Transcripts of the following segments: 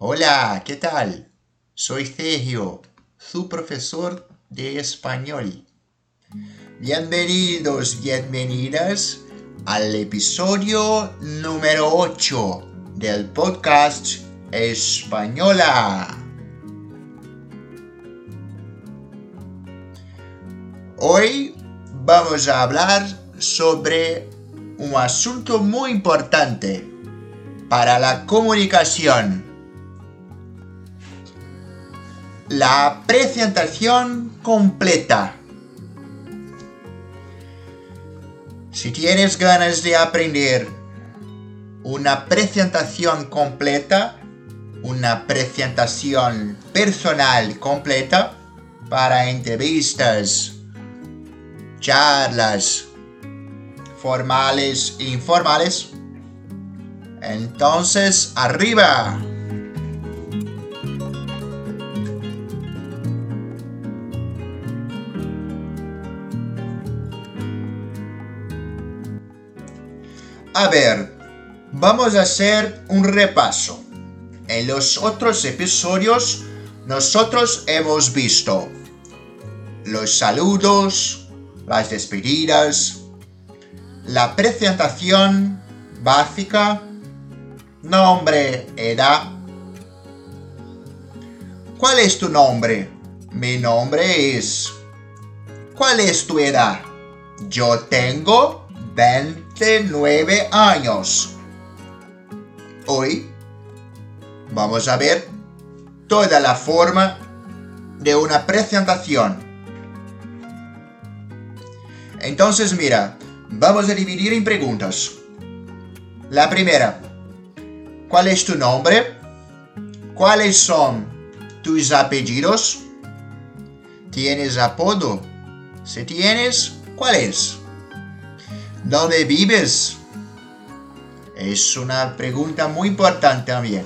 Hola, ¿qué tal? Soy Sergio, su profesor de español. Bienvenidos, bienvenidas al episodio número 8 del podcast Española. Hoy vamos a hablar sobre un asunto muy importante para la comunicación la presentación completa. Si tienes ganas de aprender una presentación completa, una presentación personal completa para entrevistas, charlas formales e informales, entonces arriba. A ver, vamos a hacer un repaso. En los otros episodios nosotros hemos visto los saludos, las despedidas, la presentación básica, nombre, edad. ¿Cuál es tu nombre? Mi nombre es... ¿Cuál es tu edad? Yo tengo 29 años. Hoy vamos a ver toda la forma de una presentación. Entonces mira, vamos a dividir en preguntas. La primera, ¿cuál es tu nombre? ¿Cuáles son tus apellidos? ¿Tienes apodo? Si tienes, ¿cuál es? ¿Dónde vives? Es una pregunta muy importante también.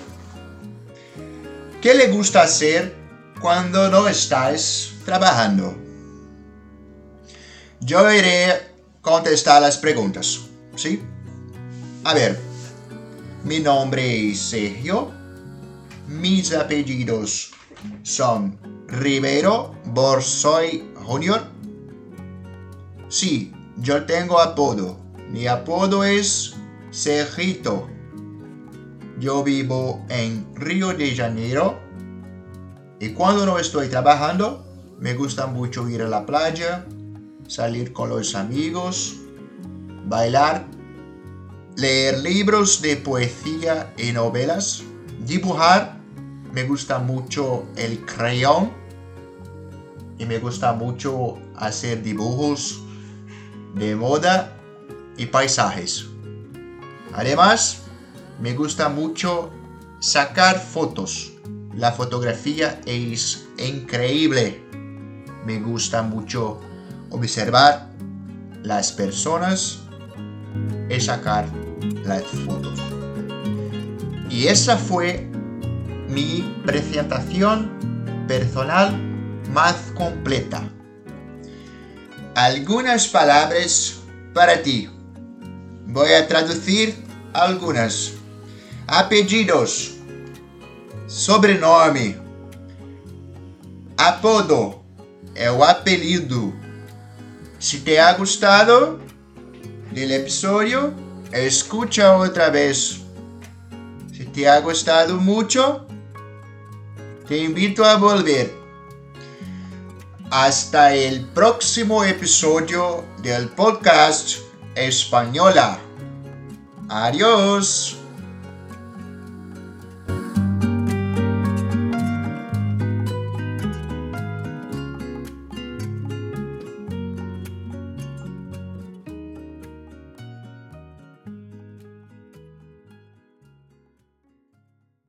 ¿Qué le gusta hacer cuando no estás trabajando? Yo iré contestar las preguntas, ¿sí? A ver, mi nombre es Sergio, mis apellidos son Rivero Borsoy Jr. Sí, yo tengo apodo. Mi apodo es Sergito. Yo vivo en Río de Janeiro. Y cuando no estoy trabajando, me gusta mucho ir a la playa, salir con los amigos, bailar, leer libros de poesía y novelas, dibujar. Me gusta mucho el crayón y me gusta mucho hacer dibujos de moda y paisajes. Además, me gusta mucho sacar fotos. La fotografía es increíble. Me gusta mucho observar las personas y sacar las fotos. Y esa fue mi presentación personal más completa algunas palabras para ti. Voy a traducir algunas. Apellidos, sobrenome, apodo é o apelido. Se te ha gustado del episodio, escucha otra vez. Si te ha gustado mucho, te invito a volver. Hasta el próximo episodio del podcast Española. Adiós.